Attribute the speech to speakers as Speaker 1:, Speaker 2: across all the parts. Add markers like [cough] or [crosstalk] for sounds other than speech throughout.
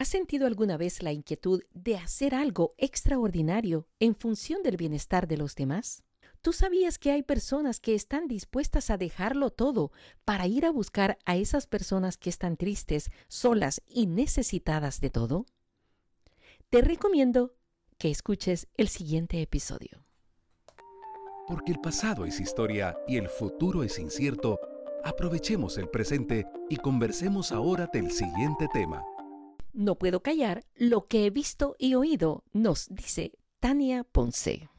Speaker 1: ¿Has sentido alguna vez la inquietud de hacer algo extraordinario en función del bienestar de los demás? ¿Tú sabías que hay personas que están dispuestas a dejarlo todo para ir a buscar a esas personas que están tristes, solas y necesitadas de todo? Te recomiendo que escuches el siguiente episodio.
Speaker 2: Porque el pasado es historia y el futuro es incierto, aprovechemos el presente y conversemos ahora del siguiente tema.
Speaker 1: No puedo callar lo que he visto y oído, nos dice Tania Ponce.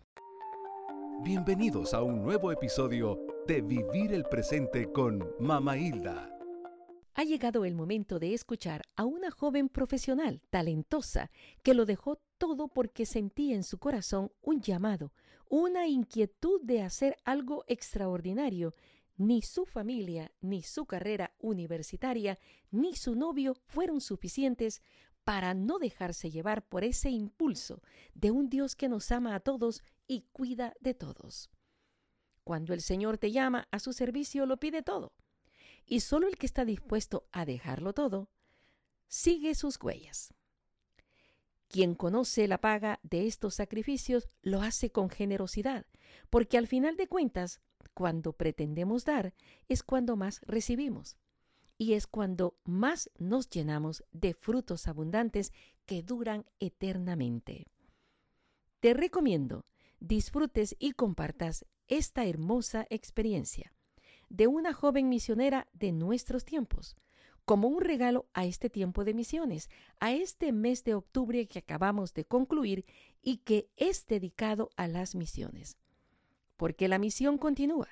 Speaker 2: Bienvenidos a un nuevo episodio de Vivir el Presente con Mama Hilda.
Speaker 1: Ha llegado el momento de escuchar a una joven profesional, talentosa, que lo dejó todo porque sentía en su corazón un llamado, una inquietud de hacer algo extraordinario ni su familia, ni su carrera universitaria, ni su novio fueron suficientes para no dejarse llevar por ese impulso de un Dios que nos ama a todos y cuida de todos. Cuando el Señor te llama a su servicio, lo pide todo. Y solo el que está dispuesto a dejarlo todo, sigue sus huellas. Quien conoce la paga de estos sacrificios lo hace con generosidad, porque al final de cuentas cuando pretendemos dar es cuando más recibimos y es cuando más nos llenamos de frutos abundantes que duran eternamente. Te recomiendo disfrutes y compartas esta hermosa experiencia de una joven misionera de nuestros tiempos, como un regalo a este tiempo de misiones, a este mes de octubre que acabamos de concluir y que es dedicado a las misiones porque la misión continúa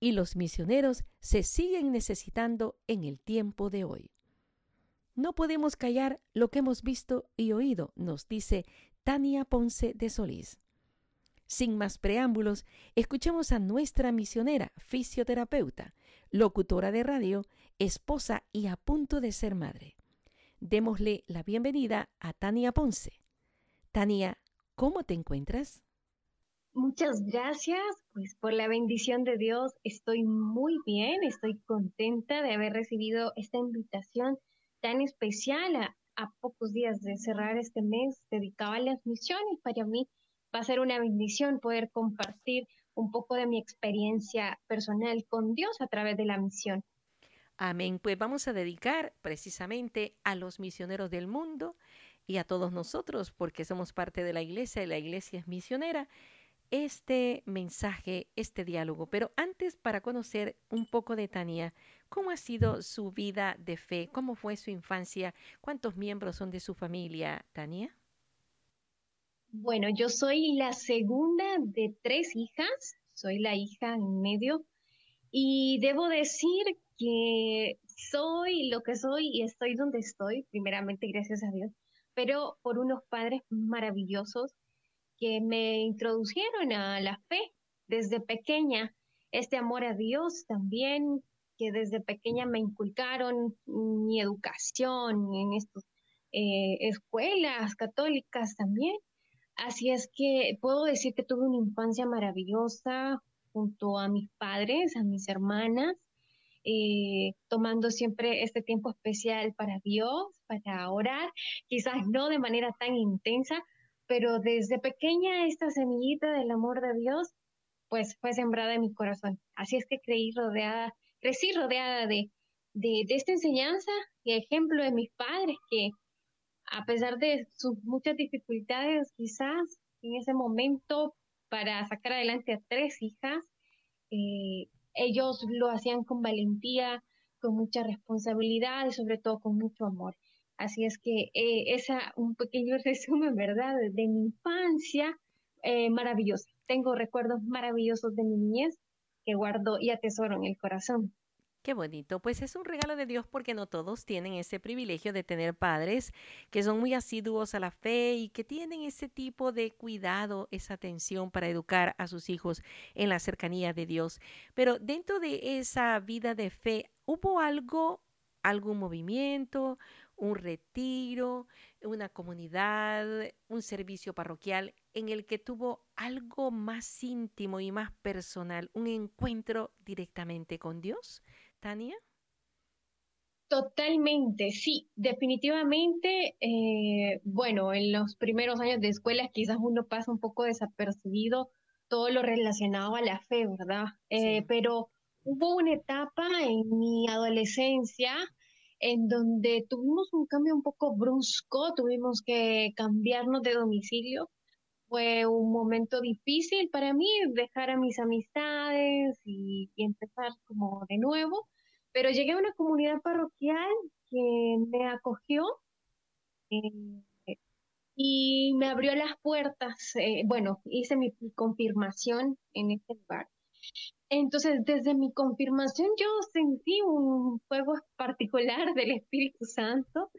Speaker 1: y los misioneros se siguen necesitando en el tiempo de hoy. No podemos callar lo que hemos visto y oído, nos dice Tania Ponce de Solís. Sin más preámbulos, escuchemos a nuestra misionera, fisioterapeuta, locutora de radio, esposa y a punto de ser madre. Démosle la bienvenida a Tania Ponce. Tania, ¿cómo te encuentras?
Speaker 3: Muchas gracias, pues por la bendición de Dios estoy muy bien, estoy contenta de haber recibido esta invitación tan especial a, pocos días de cerrar este mes dedicado a las misiones. Para mí va a ser una bendición poder compartir un poco de mi experiencia personal con Dios a través de la misión.
Speaker 1: Amén. Pues vamos a dedicar precisamente a los misioneros del mundo y a todos nosotros, porque somos parte de la iglesia y la iglesia es misionera este mensaje, este diálogo. Pero antes, para conocer un poco de Tania, ¿cómo ha sido su vida de fe? ¿Cómo fue su infancia? ¿Cuántos miembros son de su familia, Tania?
Speaker 3: Bueno, yo soy la segunda de tres hijas, soy la hija en medio y debo decir que soy lo que soy y estoy donde estoy, primeramente gracias a Dios, pero por unos padres maravillosos que me introdujeron a la fe desde pequeña, este amor a Dios también, que desde pequeña me inculcaron mi educación en estas eh, escuelas católicas también. Así es que puedo decir que tuve una infancia maravillosa junto a mis padres, a mis hermanas, eh, tomando siempre este tiempo especial para Dios, para orar, quizás no de manera tan intensa, pero desde pequeña esta semillita del amor de Dios, pues fue sembrada en mi corazón. Así es que creí rodeada, crecí rodeada de, de, esta enseñanza y ejemplo de mis padres que a pesar de sus muchas dificultades quizás en ese momento para sacar adelante a tres hijas, eh, ellos lo hacían con valentía, con mucha responsabilidad y sobre todo con mucho amor. Así es que eh, esa un pequeño [laughs] resumen, ¿verdad? De mi infancia eh, maravillosa. Tengo recuerdos maravillosos de mi niñez que guardo y atesoro en el corazón.
Speaker 1: Qué bonito, pues es un regalo de Dios porque no todos tienen ese privilegio de tener padres que son muy asiduos a la fe y que tienen ese tipo de cuidado, esa atención para educar a sus hijos en la cercanía de Dios. Pero dentro de esa vida de fe, ¿hubo algo, algún movimiento, un retiro, una comunidad, un servicio parroquial en el que tuvo algo más íntimo y más personal, un encuentro directamente con Dios, Tania?
Speaker 3: Totalmente, sí, definitivamente. Eh, bueno, en los primeros años de escuela quizás uno pasa un poco desapercibido todo lo relacionado a la fe, ¿verdad? Eh, pero hubo una etapa en mi adolescencia en donde tuvimos un cambio un poco brusco, tuvimos que cambiarnos de domicilio. Fue un momento difícil para mí dejar a mis amistades y empezar como de nuevo pero llegué a una comunidad parroquial que me acogió eh, y me abrió las puertas. Eh, bueno, hice mi confirmación en este lugar. Entonces, desde mi confirmación yo sentí un fuego particular del Espíritu Santo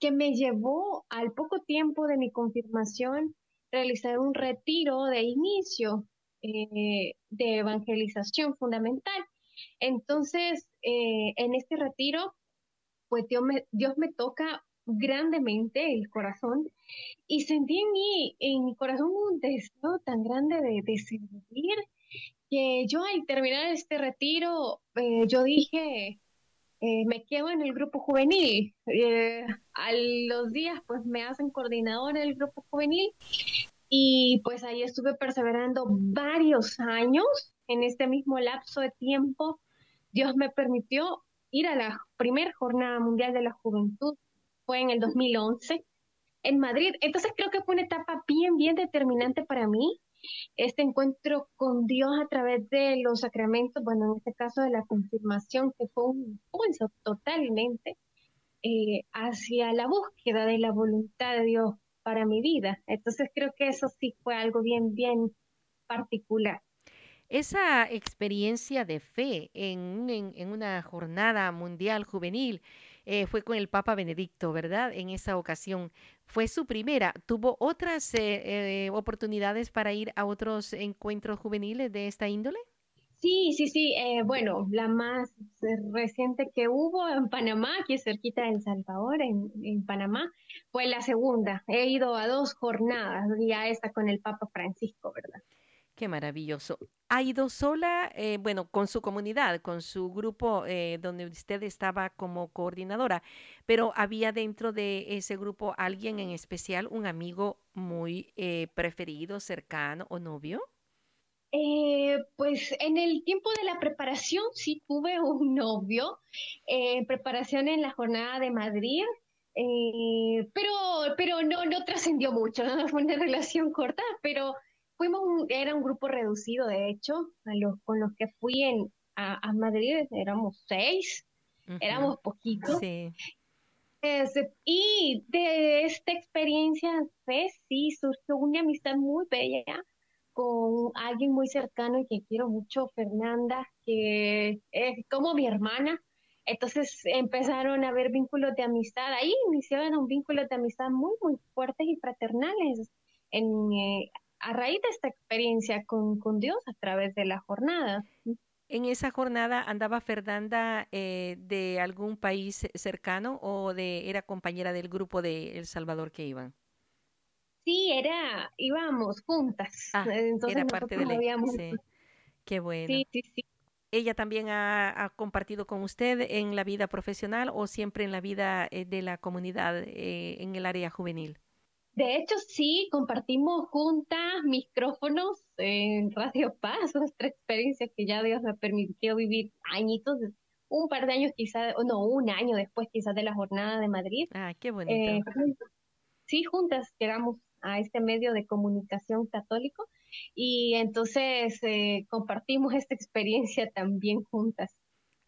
Speaker 3: que me llevó al poco tiempo de mi confirmación realizar un retiro de inicio eh, de evangelización fundamental. Entonces, eh, en este retiro, pues Dios me, Dios me toca grandemente el corazón y sentí en mí, en mi corazón un deseo tan grande de, de servir que yo al terminar este retiro, eh, yo dije, eh, me quedo en el grupo juvenil. a los días, pues me hacen coordinadora del grupo juvenil y pues ahí estuve perseverando varios años en este mismo lapso de tiempo Dios me permitió ir a la primera jornada mundial de la juventud, fue en el 2011 en Madrid. Entonces creo que fue una etapa bien, bien determinante para mí. Este encuentro con Dios a través de los sacramentos, bueno, en este caso de la confirmación, que fue un impulso totalmente eh, hacia la búsqueda de la voluntad de Dios para mi vida. Entonces creo que eso sí fue algo bien, bien particular.
Speaker 1: Esa experiencia de fe en, en, una jornada mundial juvenil eh, fue con el Papa Benedicto, ¿verdad? En esa ocasión. Fue su primera. ¿Tuvo otras eh, eh, oportunidades para ir a otros encuentros juveniles de esta índole?
Speaker 3: Sí, sí, sí. bueno, la más reciente que hubo en Panamá, aquí cerquita de El Salvador, en, en, Panamá, fue la segunda. He ido a dos jornadas, ya esta con el Papa Francisco, ¿verdad?
Speaker 1: Qué maravilloso. ¿Ha ido sola, eh, bueno, con su comunidad, con su grupo eh, donde usted estaba como coordinadora, pero había dentro de ese grupo alguien en especial, un amigo muy eh, preferido, cercano o novio?
Speaker 3: pues en el tiempo de la preparación sí tuve [laughs] un novio, preparación en la jornada de Madrid, pero, pero no, no trascendió mucho, [laughs] fue una relación corta, pero fuimos era un grupo reducido, de hecho, a los, con los que fui en, a, Madrid éramos seis, éramos poquitos. y de esta experiencia, pues, sí, surgió una amistad muy bella con alguien muy cercano y que quiero mucho, Fernanda, que es como mi hermana. Entonces empezaron a haber vínculos de amistad. Ahí iniciaron un vínculo de amistad muy, muy fuertes y fraternales. En, eh, a raíz de esta experiencia con, Dios a través de la jornada.
Speaker 1: ¿En esa jornada andaba Fernanda eh, de algún país cercano o de era compañera del grupo de El Salvador que iban?
Speaker 3: Sí, era, íbamos juntas.
Speaker 1: Ah, era parte de la sí. Qué bueno. Sí, sí, sí. ¿Ella también ha, compartido con usted en la vida profesional o siempre en la vida eh, de la comunidad eh, en el área juvenil?
Speaker 3: De hecho, sí, compartimos juntas micrófonos en Radio Paz, [laughs] nuestra experiencia que ya Dios me permitió vivir añitos, un par de años quizás, no, un año después quizás de la jornada de Madrid.
Speaker 1: Ah, qué bonito. Eh,
Speaker 3: sí, juntas llegamos a este medio de comunicación católico y entonces eh, compartimos esta experiencia también juntas.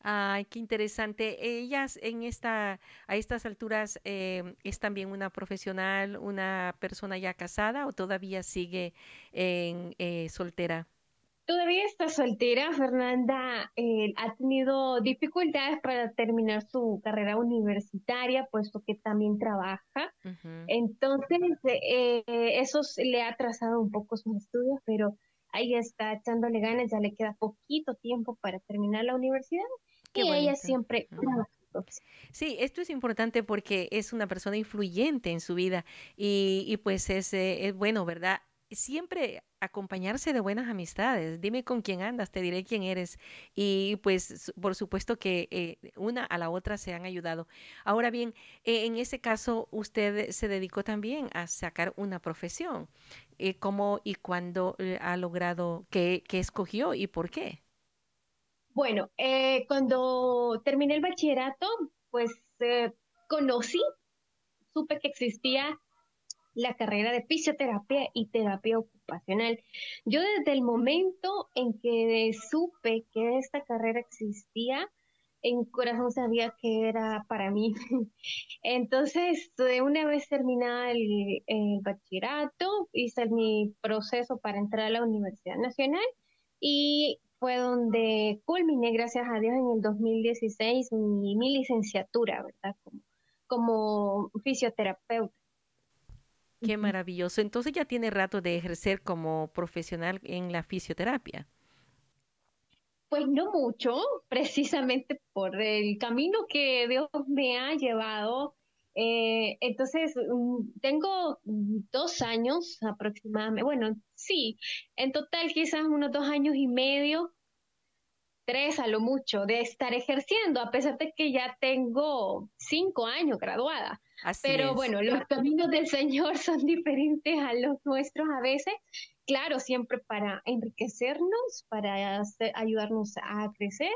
Speaker 1: Ay, qué interesante. Ellas en esta, a estas alturas, eh, ¿es también una profesional, una persona ya casada o todavía sigue en, eh, soltera?
Speaker 3: Todavía está soltera. Fernanda eh, ha tenido dificultades para terminar su carrera universitaria, puesto que también trabaja. Entonces, eso le ha atrasado un poco sus estudios, pero ahí está echándole ganas, ya le queda poquito tiempo para terminar la universidad y ella siempre...
Speaker 1: Sí, esto es importante porque es una persona influyente en su vida y, y pues es, eh, es, bueno, ¿verdad? siempre acompañarse de buenas amistades. Dime con quién andas, te diré quién eres. Y pues por supuesto que eh, una a la otra se han ayudado. Ahora bien, eh, en ese caso usted se dedicó también a sacar una profesión. Eh, ¿Cómo y cuándo ha logrado, qué, qué, escogió y por qué?
Speaker 3: Bueno, cuando terminé el bachillerato, pues conocí, supe que existía la carrera de fisioterapia y terapia ocupacional. Yo desde el momento en que supe que esta carrera existía, en corazón sabía que era para mí. [laughs] Entonces, una vez terminada el, bachillerato, hice mi proceso para entrar a la Universidad Nacional y fue donde culminé, gracias a Dios, en el 2016 mi, mi licenciatura, ¿verdad? Como, como fisioterapeuta.
Speaker 1: Qué maravilloso. Entonces ya tiene rato de ejercer como profesional en la fisioterapia.
Speaker 3: Pues no mucho, [laughs] precisamente por el camino que Dios me ha llevado. Eh, entonces, mm, tengo dos años aproximadamente, bueno, sí, en total quizás unos dos años y medio, tres a lo mucho, de estar ejerciendo, a pesar de que ya tengo cinco años graduada. Pero bueno, los caminos del Señor [laughs] son diferentes a los nuestros a veces. Claro, siempre para enriquecernos, para ayudarnos a crecer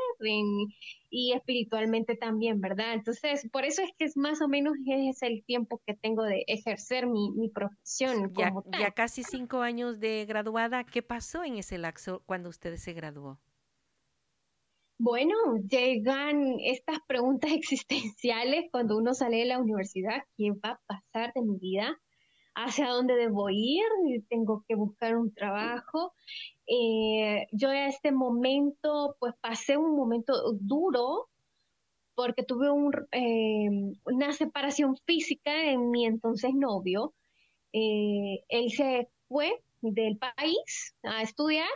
Speaker 3: y espiritualmente también, ¿verdad? Entonces, por eso es que es más o menos es el tiempo que tengo de ejercer mi, profesión.
Speaker 1: Ya, ya casi cinco años de graduada, ¿qué pasó en ese lapso cuando usted se graduó?
Speaker 3: Bueno, llegan estas preguntas [laughs] existenciales cuando uno sale de la universidad, ¿qué va a pasar de mi vida? ¿Hacia dónde debo ir? ¿Tengo que buscar un trabajo? Eh, yo en este momento, pues pasé un momento duro porque tuve eh, una separación física en mi entonces novio. Eh, él se fue del país a estudiar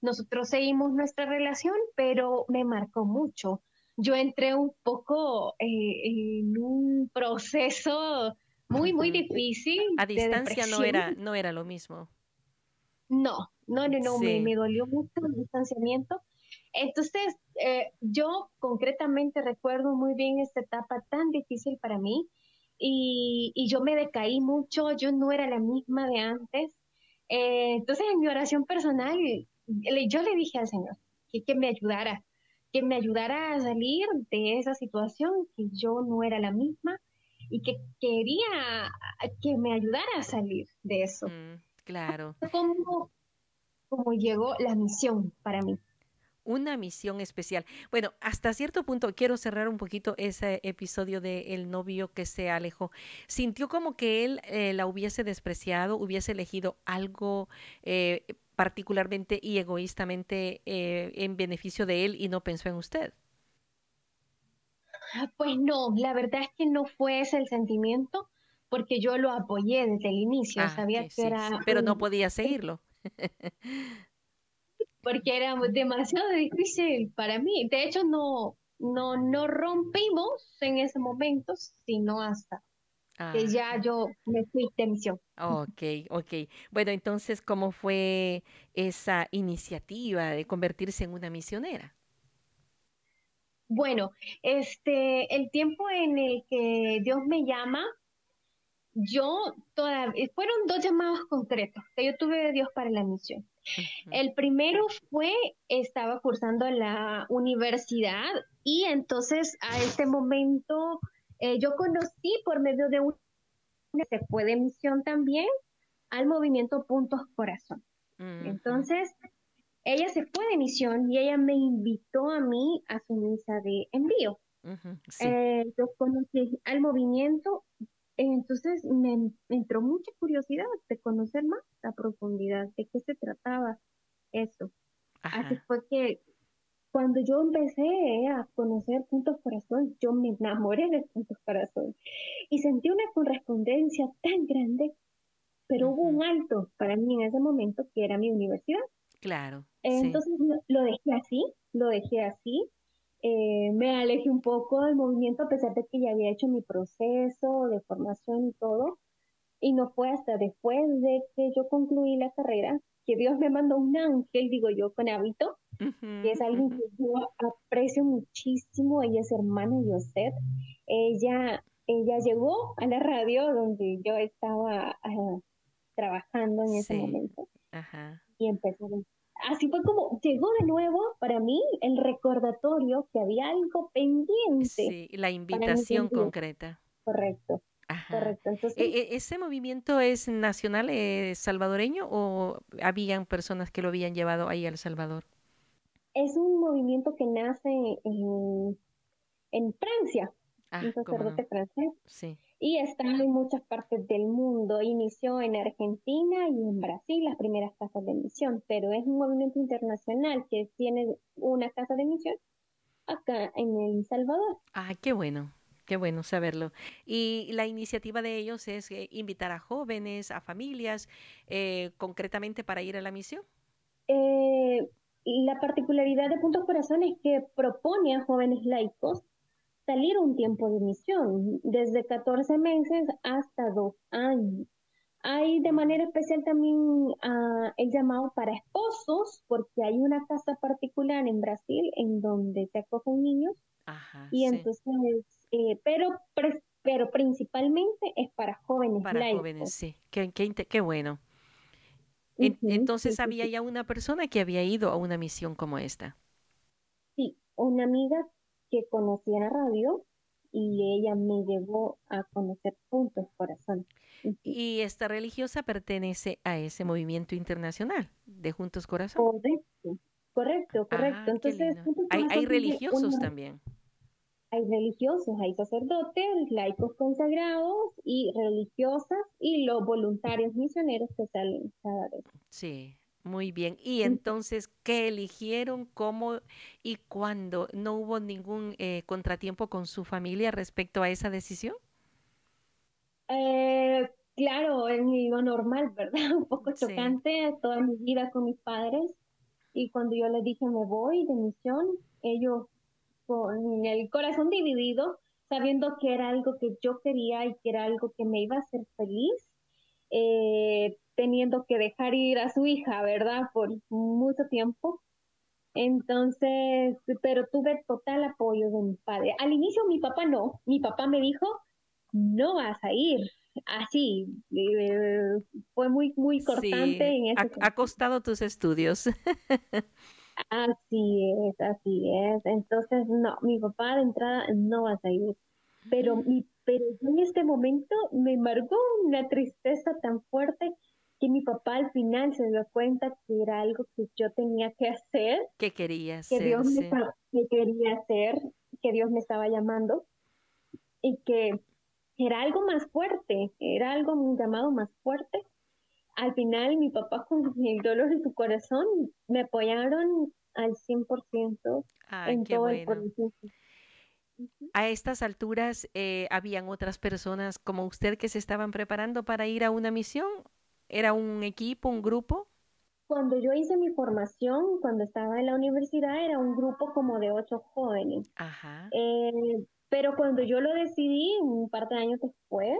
Speaker 3: nosotros seguimos nuestra relación, pero me marcó mucho. Yo entré un poco en un proceso muy, muy [laughs] difícil.
Speaker 1: A distancia no era, no era lo mismo.
Speaker 3: No, no, no, no, me, dolió mucho el distanciamiento. Entonces, eh, yo concretamente recuerdo muy bien esta etapa tan difícil para mí y, y yo me decaí mucho, yo no era la misma de antes. Eh, entonces, en mi oración personal, yo le dije al Señor que, que me ayudara, que me ayudara a salir de esa situación, que yo no era la misma y que quería que me ayudara a salir de eso. Mm,
Speaker 1: claro.
Speaker 3: Como, como llegó la misión para mí
Speaker 1: una misión especial. Bueno, hasta cierto punto quiero cerrar un poquito ese episodio de el novio que se alejó. ¿Sintió como que él eh, la hubiese despreciado, hubiese elegido algo eh, particularmente y egoístamente eh, en beneficio de él y no pensó en usted? [laughs]
Speaker 3: Pues no, la verdad es que no fue ese el sentimiento, porque yo lo apoyé desde el inicio, ah, sabía que era...
Speaker 1: Pero no podía seguirlo. [laughs]
Speaker 3: porque era demasiado difícil para mí. De hecho, no, no, no rompimos en ese momento, sino hasta que ya ah. yo me fui de misión.
Speaker 1: Ok, ok. Bueno, entonces, ¿cómo fue esa iniciativa de convertirse en una misionera?
Speaker 3: Bueno, este, el tiempo en el que Dios me llama, yo todavía, fueron dos llamados concretos que yo tuve de Dios para la misión. El primero fue, estaba cursando la universidad y entonces a este momento eh, yo conocí por medio de una se fue de misión también al movimiento Puntos Corazón. Entonces, ella se fue de misión y ella me invitó a mí a su misa de envío. Eh, yo conocí al movimiento, entonces me, entró mucha curiosidad de conocer más la profundidad de qué se trataba eso. Así fue que cuando yo empecé a conocer Puntos Corazón, yo me enamoré de Puntos Corazón y sentí una correspondencia tan grande, pero hubo un alto para mí en ese momento que era mi universidad.
Speaker 1: Claro.
Speaker 3: Entonces lo dejé así, lo dejé así. Eh, me alejé un poco del movimiento a pesar de que ya había hecho mi proceso de formación y todo, Y no fue hasta después de que yo concluí la carrera que Dios me mandó un ángel, digo yo, con hábito, que es alguien que yo aprecio muchísimo. Ella es hermana de José. Ella, ella llegó a la radio donde yo estaba ah, trabajando en ese momento. Y. Así fue como llegó de nuevo para mí el recordatorio que había algo pendiente.
Speaker 1: Sí, la invitación concreta.
Speaker 3: Correcto. Correcto.
Speaker 1: E, e, ¿Ese movimiento es nacional eh, salvadoreño o habían personas que lo habían llevado ahí a El Salvador?
Speaker 3: Es un movimiento que nace en, en Francia, ah, un sacerdote francés. Sí. Y está en muchas partes del mundo. Inició en Argentina y en Brasil las primeras casas de misión, pero es un movimiento internacional que tiene una casa de misión acá en El Salvador.
Speaker 1: Ah, qué bueno. Qué bueno saberlo. Y la iniciativa de ellos es eh, invitar a jóvenes, a familias, eh, concretamente para ir a la misión.
Speaker 3: Eh, la particularidad de Puntos Corazón es que propone a jóvenes laicos salir un tiempo de misión, desde 14 meses hasta dos años. Hay de manera especial también ah, el llamado para esposos, porque hay una casa particular en Brasil en donde se acogen niños. Ajá, y entonces eh, pero, pero principalmente es para jóvenes.
Speaker 1: Para jóvenes, sí. Qué, qué, bueno. entonces había ya una persona que había ido a una misión como esta.
Speaker 3: Sí, una amiga que conocía la radio y ella me llevó a conocer Puntos Corazón.
Speaker 1: Y esta religiosa pertenece a ese movimiento internacional de Juntos Corazón.
Speaker 3: Correcto, correcto, correcto.
Speaker 1: Ah, Entonces, hay, hay religiosos también
Speaker 3: hay religiosos, hay sacerdotes, laicos consagrados y religiosas y los voluntarios misioneros que salen cada vez.
Speaker 1: Sí, muy bien. ¿Y entonces qué eligieron, cómo y cuándo? ¿No hubo ningún eh, contratiempo con su familia respecto a esa decisión?
Speaker 3: Eh, claro, es lo normal, ¿verdad? [laughs] Un poco chocante toda mi vida con mis padres. Y cuando yo les dije me voy de misión, ellos con el corazón dividido, sabiendo que era algo que yo quería y que era algo que me iba a hacer feliz, eh, teniendo que dejar ir a su hija, ¿verdad? Por mucho tiempo. Entonces, pero tuve total apoyo de mi padre. Al inicio mi papá no, mi papá me dijo, no vas a ir. Así, eh, fue muy, muy cortante. en
Speaker 1: ese ha, ha costado tus estudios. [laughs]
Speaker 3: Así es, así es. Entonces, no, mi papá de entrada no va a ir. Pero, mi, pero en este momento me embargó una tristeza tan fuerte que mi papá al final se dio cuenta que era algo que yo tenía que hacer.
Speaker 1: Que quería
Speaker 3: hacer. Que Dios me, que quería hacer, que Dios me estaba llamando y que era algo más fuerte, era algo un llamado más fuerte al final mi papá [laughs] con el dolor en su corazón me apoyaron al 100% en todo el proceso.
Speaker 1: A estas alturas, eh, ¿habían otras personas como usted que se estaban preparando para ir a una misión? ¿Era un equipo, un grupo?
Speaker 3: Cuando yo hice mi formación, cuando estaba en la universidad, era un grupo como de ocho jóvenes. Ajá. Eh, pero cuando yo lo decidí, un par de años después,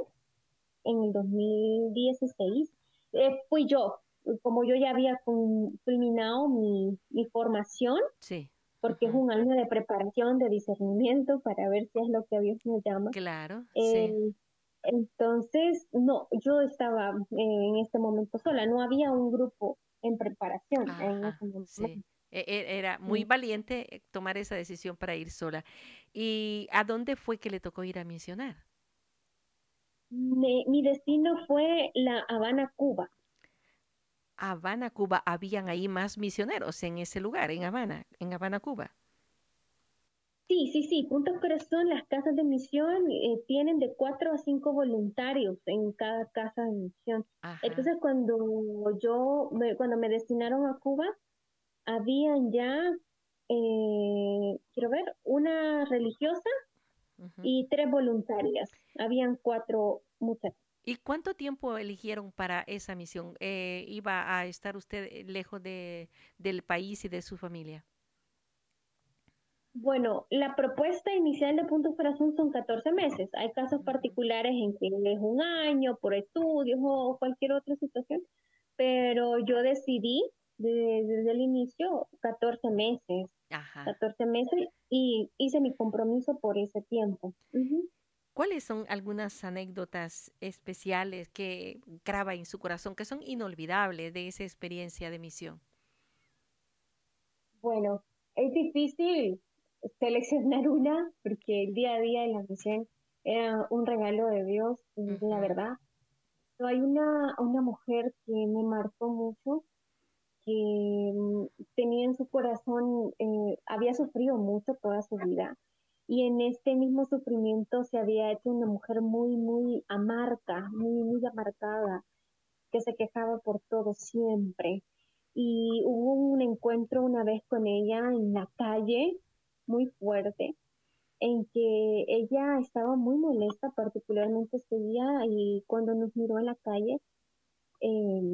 Speaker 3: en el 2016, eh, fui yo, como yo ya había culminado mi, formación, sí. porque es un año de preparación, de discernimiento para ver si es lo que Dios me llama.
Speaker 1: Claro.
Speaker 3: Eh, entonces, no, yo estaba en este momento sola, no había un grupo en preparación en ese momento. Sí.
Speaker 1: E, e, era muy valiente tomar esa decisión para ir sola. ¿Y a dónde fue que le tocó ir a misionar?
Speaker 3: mi destino fue La Habana, Cuba.
Speaker 1: Habana, Cuba, habían ahí más misioneros en ese lugar, en Habana, en Habana, Cuba.
Speaker 3: Sí, sí, sí. Puntos Corazón, las casas de misión eh, tienen de cuatro a cinco voluntarios en cada casa de misión. Entonces, cuando yo, me, cuando me destinaron a Cuba, habían ya, eh, quiero ver, una religiosa, y tres voluntarias. Habían cuatro muchachas.
Speaker 1: ¿Y cuánto tiempo eligieron para esa misión? Eh, ¿Iba a estar usted lejos de, del país y de su familia?
Speaker 3: Bueno, la propuesta inicial de Punto Corazón son 14 meses. Hay casos particulares en que es un año por estudios o cualquier otra situación, pero yo decidí desde, el inicio 14 meses. Ajá. 14 meses y hice mi compromiso por ese tiempo.
Speaker 1: ¿Cuáles son algunas anécdotas especiales que graba en su corazón, que son inolvidables de esa experiencia de misión?
Speaker 3: Bueno, es difícil seleccionar una porque el día a día de la misión era un regalo de Dios, la verdad. Pero hay una, una mujer que me marcó mucho, que mm, tenía en su corazón, eh, había sufrido mucho toda su vida y en este mismo sufrimiento se había hecho una mujer muy, muy amarga, muy, muy amargada, que se quejaba por todo siempre. Y hubo un encuentro una vez con ella en la calle, muy fuerte, en que ella estaba muy molesta, particularmente ese día, y cuando nos miró en la calle, eh,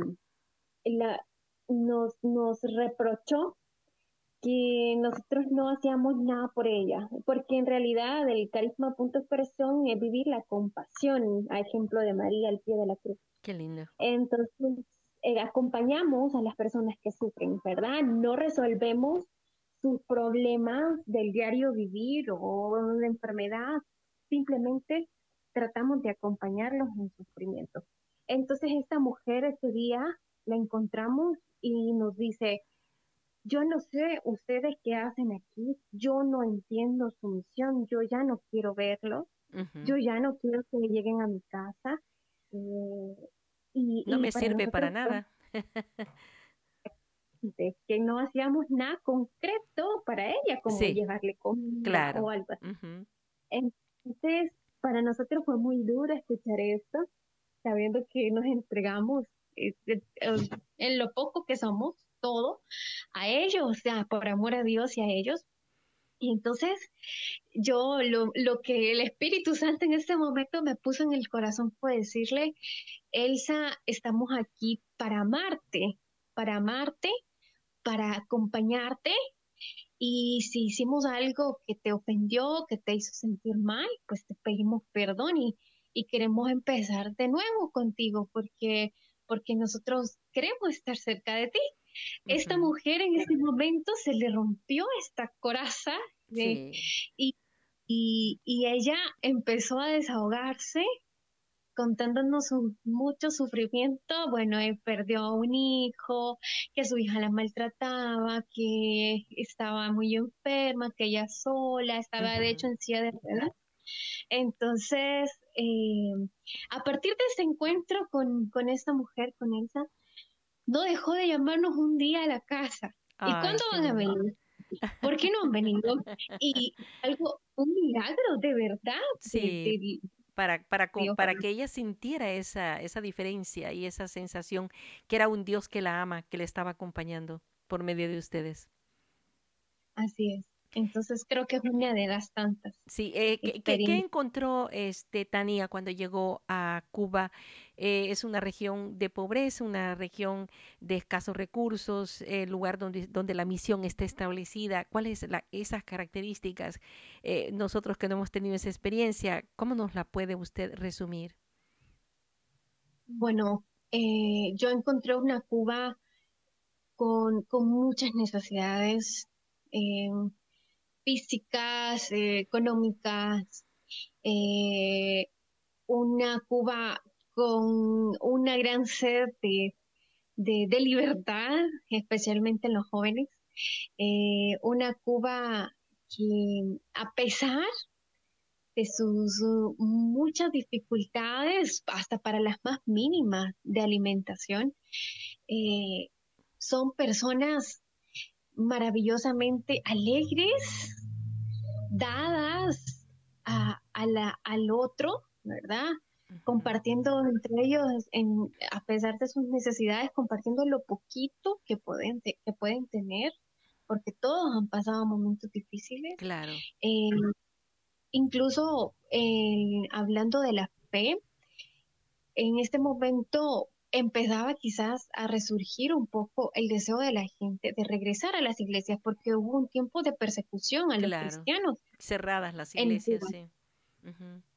Speaker 3: la, nos, nos reprochó que nosotros no hacíamos nada por ella, porque en realidad el carisma punto expresión es vivir la compasión, a ejemplo de María al pie de la cruz.
Speaker 1: Qué lindo.
Speaker 3: Entonces, eh, acompañamos a las personas que sufren, ¿verdad? No resolvemos sus problemas del diario vivir o de enfermedad, simplemente tratamos de acompañarlos en sufrimiento. Entonces, esta mujer ese día la encontramos y nos dice, yo no sé ustedes qué hacen aquí, yo no entiendo su misión, yo ya no quiero verlos, yo ya no quiero que lleguen a mi casa. Eh,
Speaker 1: y, no me sirve para nada. [laughs]
Speaker 3: de que no hacíamos nada concreto para ella, como llevarle comida o algo así. Entonces, para nosotros fue muy duro escuchar esto, sabiendo que nos entregamos eh, en lo poco que somos, todo a ellos, o sea, por amor a Dios y a ellos. Y entonces yo lo, lo, que el Espíritu Santo en este momento me puso en el corazón fue decirle, Elsa, estamos aquí para amarte, para amarte, para acompañarte. Y si hicimos algo que te ofendió, que te hizo sentir mal, pues te pedimos perdón y, y queremos empezar de nuevo contigo porque, porque nosotros queremos estar cerca de ti. Esta mujer en ese momento se le rompió esta coraza y, y, y, ella empezó a desahogarse contándonos mucho sufrimiento. Bueno, él perdió a un hijo, que su hija la maltrataba, que estaba muy enferma, que ella sola, estaba de hecho en silla de ruedas. Entonces, eh, a partir de ese encuentro con, con esta mujer, con Elsa, no dejó de llamarnos un día a la casa. ¿Y cuándo van a venir? ¿Por qué no han venido? [laughs] Y algo, un milagro de verdad.
Speaker 1: Sí. Para, para, para que ella sintiera esa, esa diferencia y esa sensación que era un Dios que la ama, que le estaba acompañando por medio de ustedes.
Speaker 3: Así es. Entonces creo que es una de las tantas.
Speaker 1: Sí, eh, ¿qué, encontró este, Tania cuando llegó a Cuba? Eh, es una región de pobreza, una región de escasos recursos, el lugar donde, donde la misión está establecida. ¿Cuáles son esas características? Eh, nosotros que no hemos tenido esa experiencia, ¿cómo nos la puede usted resumir?
Speaker 3: Bueno, yo encontré una Cuba con, con muchas necesidades físicas, eh, económicas, eh, una Cuba con una gran sed de, libertad, especialmente en los jóvenes, eh, una Cuba que a pesar de sus muchas dificultades, hasta para las más mínimas de alimentación, son personas maravillosamente alegres, dadas a, al otro, ¿verdad? Compartiendo entre ellos, en, a pesar de sus necesidades, compartiendo lo poquito que pueden, que pueden tener, porque todos han pasado momentos difíciles.
Speaker 1: Claro.
Speaker 3: Eh, incluso hablando de la fe, en este momento empezaba quizás a resurgir un poco el deseo de la gente de regresar a las iglesias, porque hubo un tiempo de persecución a los cristianos.
Speaker 1: Cerradas las iglesias, sí.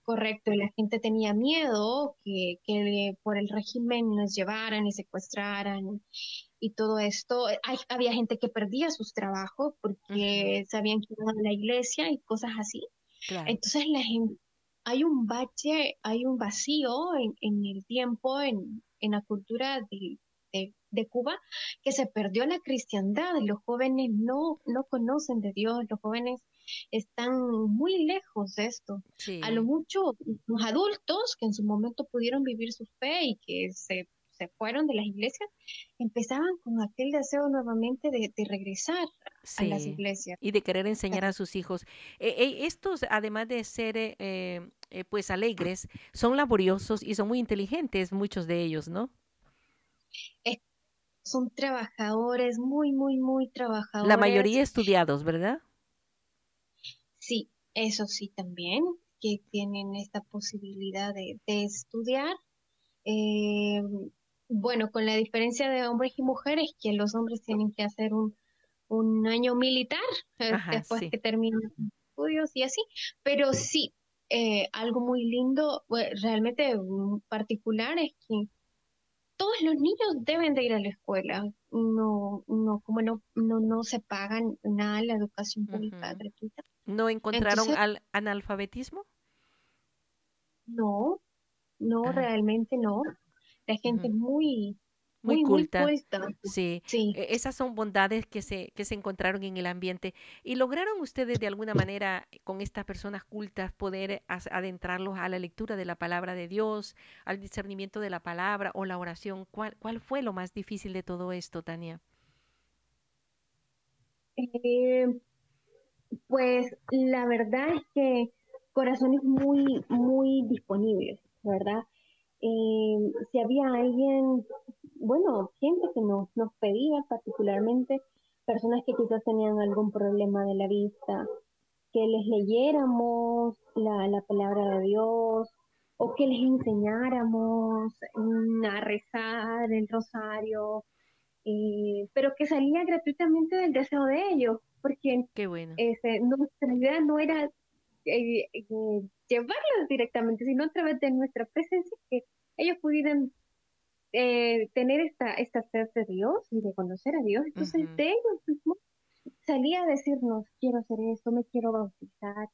Speaker 3: Correcto, y la gente tenía miedo que, que, por el régimen los llevaran y secuestraran y todo esto. había gente que perdía sus trabajos porque sabían que iban a la iglesia y cosas así. Entonces la gente, hay un bache, hay un vacío en, en el tiempo, en, en la cultura de, de, Cuba, que se perdió la cristiandad. Los jóvenes no, no conocen de Dios, los jóvenes están muy lejos de esto. A lo mucho, los adultos que en su momento pudieron vivir su fe y que se, se fueron de las iglesias, empezaban con aquel deseo nuevamente de, de regresar a las iglesias.
Speaker 1: Y de querer enseñar a sus hijos. Eh, eh, estos, además de ser eh, pues alegres, son laboriosos y son muy inteligentes, muchos de ellos, ¿no?
Speaker 3: son trabajadores, muy, muy, muy trabajadores.
Speaker 1: La mayoría estudiados, ¿verdad?
Speaker 3: Sí, eso sí también, que tienen esta posibilidad de, estudiar. bueno, con la diferencia de hombres y mujeres, que los hombres tienen que hacer un, un año militar eh, después que terminan estudios y así, pero sí, eh, algo muy lindo, realmente particular es que todos los niños deben de ir a la escuela, no, no, como no, no, no se pagan nada la educación pública gratuita.
Speaker 1: ¿No encontraron al analfabetismo?
Speaker 3: No, no, realmente no. La gente es muy,
Speaker 1: muy, culta. sí. E, esas son bondades que se, que se encontraron en el ambiente. ¿Y lograron ustedes de alguna manera con estas personas cultas poder adentrarlos a la lectura de la palabra de Dios, al discernimiento de la palabra o la oración? ¿Cuál, cuál fue lo más difícil de todo esto, Tania?
Speaker 3: Eh, pues la verdad es que corazones muy, muy disponibles, ¿verdad? Eh, si había alguien bueno, gente que nos, nos pedía particularmente, personas que quizás tenían algún problema de la vista, que les leyéramos la, la palabra de Dios o que les enseñáramos a rezar el rosario, eh, pero que salía gratuitamente del deseo de ellos, porque
Speaker 1: Qué bueno.
Speaker 3: Este, nuestra idea no era eh, eh, llevarlos directamente, sino a través de nuestra presencia, que ellos pudieran eh, tener esta, esta fe de Dios y de conocer a Dios. Entonces, de ellos mismos salía a decirnos, quiero hacer esto, me quiero bautizar,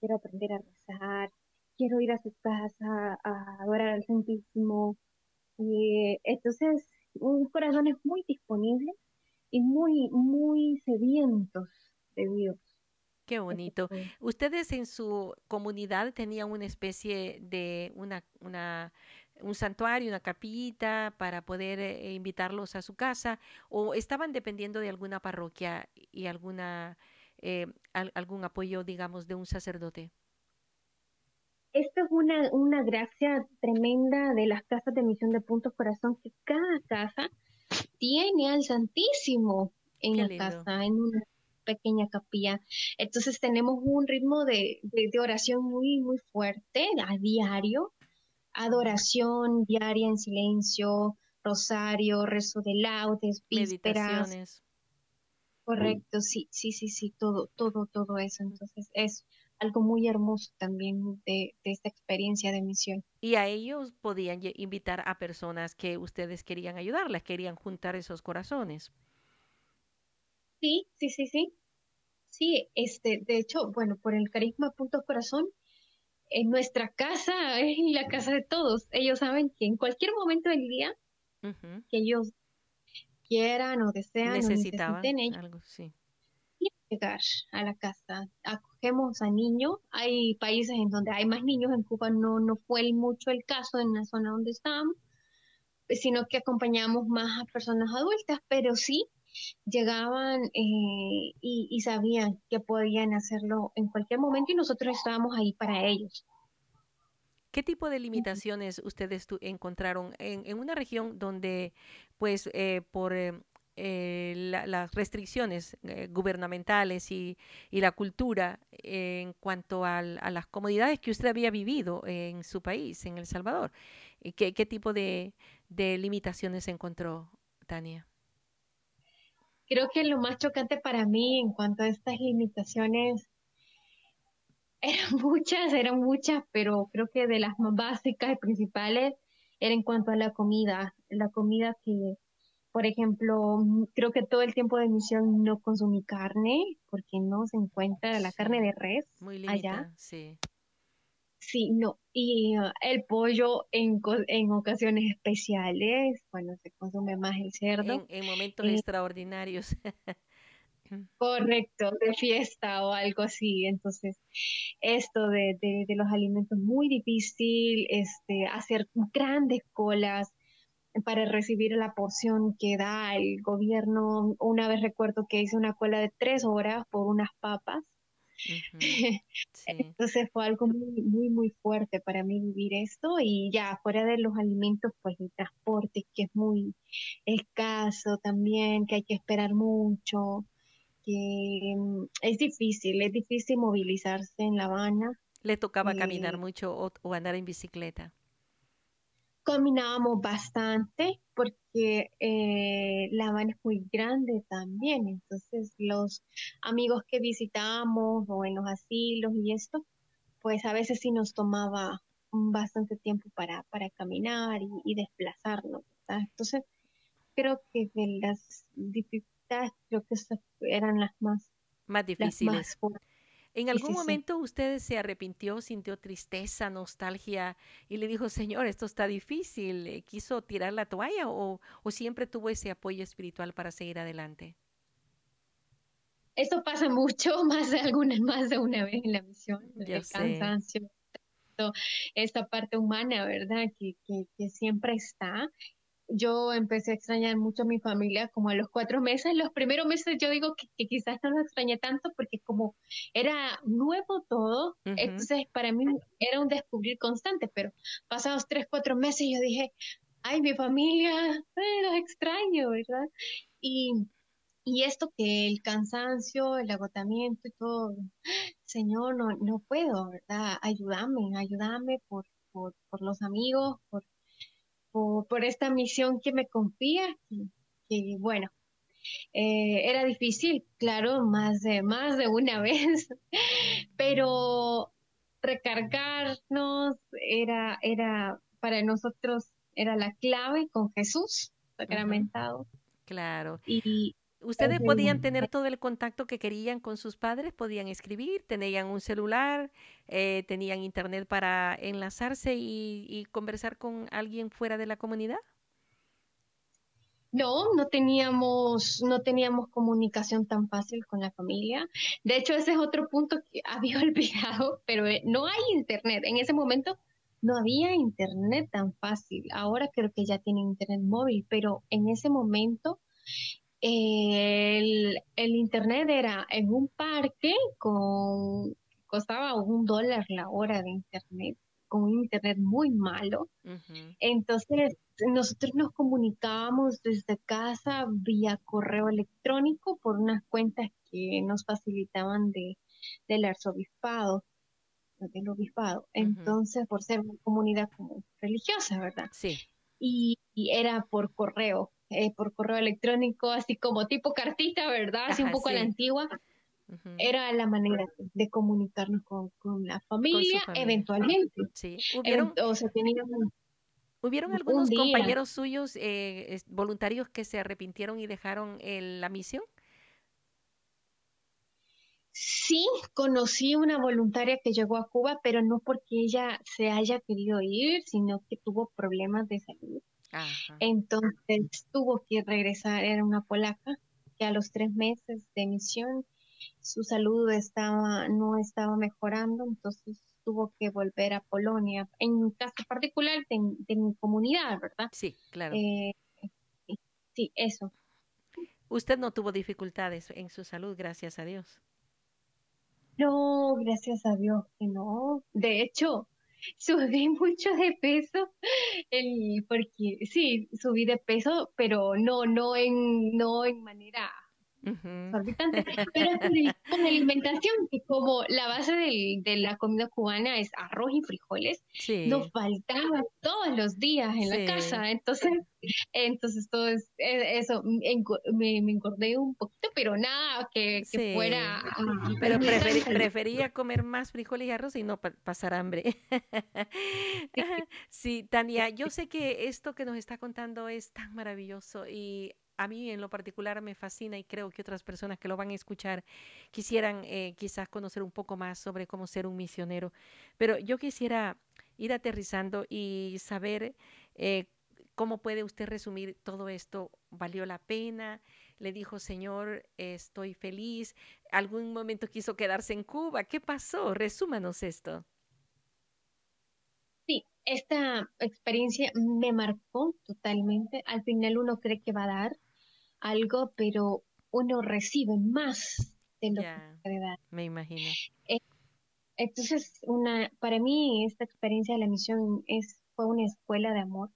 Speaker 3: quiero aprender a rezar, quiero ir a su casa a adorar al Santísimo. Y entonces, un corazón es muy disponible y muy, muy sedientos de Dios.
Speaker 1: Qué bonito. Ustedes en su comunidad tenían una especie de una, una un santuario, una capillita para poder eh, invitarlos a su casa o estaban dependiendo de alguna parroquia y alguna eh, algún apoyo, digamos, de un sacerdote?
Speaker 3: Esto es una, una gracia tremenda de las casas de misión de Puntos Corazón, que cada casa tiene al Santísimo en la casa, en una pequeña capilla. Entonces tenemos un ritmo de, de oración muy, muy fuerte a diario adoración diaria en silencio, rosario, rezo de laudes, vísperas. Correcto, sí, sí, sí, sí, todo, todo, todo eso. Entonces es algo muy hermoso también de, esta experiencia de misión.
Speaker 1: Y a ellos podían invitar a personas que ustedes querían ayudarles, querían juntar esos corazones.
Speaker 3: Sí, sí, sí, sí. Sí, este, de hecho, bueno, por el carisma punto corazón, en nuestra casa [laughs] es la casa de todos. Ellos saben que en cualquier momento del día que ellos quieran o desean
Speaker 1: necesitaban o algo, sí.
Speaker 3: llegar a la casa. Acogemos a niños. Hay países en donde hay más niños. En Cuba no, no fue mucho el caso en la zona donde estábamos, sino que acompañamos más a personas adultas, pero sí llegaban eh, y, sabían que podían hacerlo en cualquier momento y nosotros estábamos ahí para ellos.
Speaker 1: ¿Qué tipo de limitaciones ustedes encontraron en, una región donde, pues, eh, por eh, las restricciones gubernamentales y, la cultura en cuanto a las comodidades que usted había vivido en su país, en El Salvador, ¿qué, qué tipo de, de limitaciones encontró, Tania?
Speaker 3: Creo que lo más chocante para mí en cuanto a estas limitaciones [laughs] eran muchas, eran muchas, pero creo que de las más básicas y principales era en cuanto a la comida. La comida que, por ejemplo, creo que todo el tiempo de misión no consumí carne porque no se encuentra la carne de res
Speaker 1: Muy
Speaker 3: allá.
Speaker 1: Sí.
Speaker 3: Sí, no. Y uh, el pollo en, en ocasiones especiales, bueno, se consume más el cerdo.
Speaker 1: En, momentos eh, extraordinarios. [laughs]
Speaker 3: correcto, de fiesta o algo así. Entonces, esto de, de, de, los alimentos muy difícil, este, hacer grandes colas para recibir la porción que da el gobierno. Una vez recuerdo que hice una cola de tres horas por unas papas [laughs] Entonces fue algo muy, muy, muy fuerte para mí vivir esto y ya fuera de los alimentos, pues el transporte que es muy escaso también, que hay que esperar mucho, que mm, es difícil, es difícil movilizarse en La Habana.
Speaker 1: ¿Le tocaba caminar mucho o andar en bicicleta?
Speaker 3: Caminábamos bastante porque eh, La Habana es muy grande también, entonces los amigos que visitábamos o en los asilos y esto, pues a veces sí nos tomaba bastante tiempo para, para caminar y, desplazarnos. Entonces, creo que de las dificultades, creo que esas eran las más,
Speaker 1: más difíciles. ¿En algún momento usted se arrepintió, sintió tristeza, nostalgia y le dijo, Señor, esto está difícil? Eh, ¿Quiso tirar la toalla o, siempre tuvo ese apoyo espiritual para seguir adelante?
Speaker 3: Esto pasa mucho, [laughs] más de alguna, más de una vez en la misión, el cansancio, [laughs] esta parte humana, ¿verdad? Que, que, que siempre está yo empecé a extrañar mucho a mi familia como a los cuatro meses. Los primeros meses yo digo que, quizás no lo extrañé tanto porque como era nuevo todo, entonces para mí era un descubrir constante, pero pasados tres, cuatro meses yo dije, ay, mi familia, eh, los extraño, ¿verdad? Y, y esto que el cansancio, el agotamiento y todo, Señor, no, no puedo, ¿verdad? Ayúdame, ayúdame por, por, por los amigos, por por, esta misión que me confía, que, bueno, eh, era difícil, claro, más de, más de una [laughs] vez, pero recargarnos era, era para nosotros, era la clave con Jesús sacramentado.
Speaker 1: Claro. Y, ¿Ustedes podían tener todo el contacto que querían con sus padres? ¿Podían escribir? ¿Tenían un celular? Eh, ¿Tenían internet para enlazarse y, conversar con alguien fuera de la comunidad?
Speaker 3: No, no teníamos, no teníamos comunicación tan fácil con la familia. De hecho, ese es otro punto que [laughs] había olvidado, pero eh, no hay internet. En ese momento no había internet tan fácil. Ahora creo que ya tiene internet móvil, pero en ese momento el, internet era en un parque con costaba un dólar la hora de internet con un internet muy malo. Entonces, nosotros nos comunicábamos desde casa vía correo electrónico por unas cuentas que nos facilitaban de, del arzobispado, del obispado. Entonces, por ser una comunidad como religiosa, ¿verdad?
Speaker 1: Sí.
Speaker 3: y era por correo. Eh, por correo electrónico, así como tipo cartita, ¿verdad? Así un poco a la antigua. Era la manera de comunicarnos con, la familia, eventualmente.
Speaker 1: Sí, hubieron, ¿hubieron algunos compañeros suyos eh, voluntarios que se arrepintieron y dejaron la misión?
Speaker 3: Sí, conocí una voluntaria que llegó a Cuba, pero no porque ella se haya querido ir, sino que tuvo problemas de salud. Entonces tuvo que regresar, era una polaca que a los tres meses de misión su salud estaba, no estaba mejorando, entonces tuvo que volver a Polonia. En un caso particular de, mi comunidad, ¿verdad?
Speaker 1: Sí, claro.
Speaker 3: Eh, sí, eso.
Speaker 1: Usted no tuvo dificultades en su salud, gracias a Dios.
Speaker 3: No, gracias a Dios que no. De hecho, [laughs] subí mucho de peso, porque sí, subí de peso, pero no, no en, no en manera pero con la alimentación, que como la base de la comida cubana es arroz y frijoles, nos faltaba todos los días en la casa, entonces, entonces todo es, eso, me, me, engordé un poquito, pero nada que, fuera...
Speaker 1: pero prefería comer más frijoles y arroz y no pasar hambre. [laughs] sí, Tania, yo sé que esto que nos está contando es tan maravilloso y a mí en lo particular me fascina y creo que otras personas que lo van a escuchar quisieran eh, quizás conocer un poco más sobre cómo ser un misionero. Pero yo quisiera ir aterrizando y saber eh, cómo puede usted resumir todo esto. ¿Valió la pena? Le dijo, Señor, estoy feliz. ¿Algún momento quiso quedarse en Cuba? ¿Qué pasó? Resúmanos esto.
Speaker 3: Sí, esta experiencia me marcó totalmente. Al final uno cree que va a dar, algo, pero uno recibe más de lo que puede dar.
Speaker 1: Me imagino.
Speaker 3: Eh, entonces, una, para mí esta experiencia de la misión es, fue una escuela de amor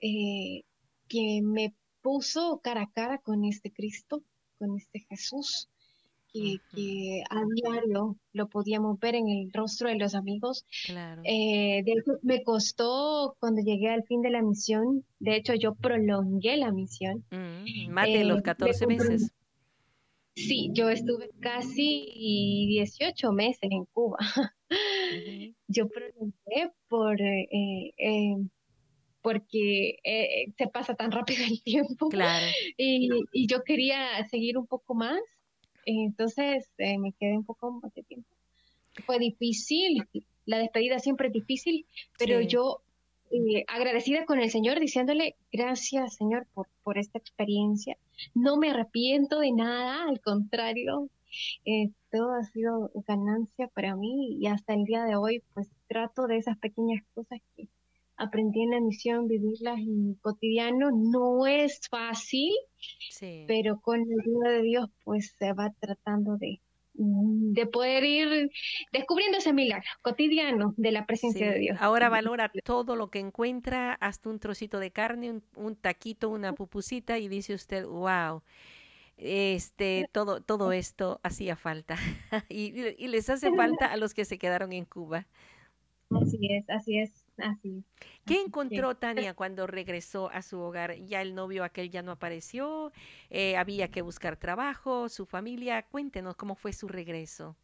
Speaker 3: eh, que me puso cara a cara con este Cristo, con este Jesús, que, a diario lo podíamos ver en el rostro de los amigos.
Speaker 1: Claro.
Speaker 3: Eh, de hecho, me costó cuando llegué al fin de la misión, de hecho yo prolongué la misión.
Speaker 1: Mm, más de los 14 eh, meses.
Speaker 3: Sí, yo estuve casi 18 meses en Cuba. [laughs] Yo prolongué por... Eh, porque se pasa tan rápido el tiempo.
Speaker 1: Claro. [laughs]
Speaker 3: Y, y, yo quería seguir un poco más entonces eh, me quedé un poco más de tiempo. Fue difícil, la despedida siempre es difícil, pero yo eh, agradecida con el Señor, diciéndole gracias Señor por, por esta experiencia. No me arrepiento de nada, al contrario, eh, todo ha sido ganancia para mí y hasta el día de hoy pues trato de esas pequeñas cosas que aprendí en la misión, vivirlas en cotidiano. No es fácil, pero con la ayuda de Dios, pues se va tratando de, de poder ir descubriendo ese milagro cotidiano de la presencia de Dios.
Speaker 1: Ahora valora todo lo que encuentra, hasta un trocito de carne, un, taquito, una pupusita y dice usted, wow, este, todo, todo esto hacía falta [laughs] y, y les hace falta a los que se quedaron en Cuba.
Speaker 3: Así es, así es. Así.
Speaker 1: ¿Qué encontró Tania cuando regresó a su hogar? Ya el novio aquel ya no apareció, eh, había que buscar trabajo, su familia. Cuéntenos cómo fue su regreso.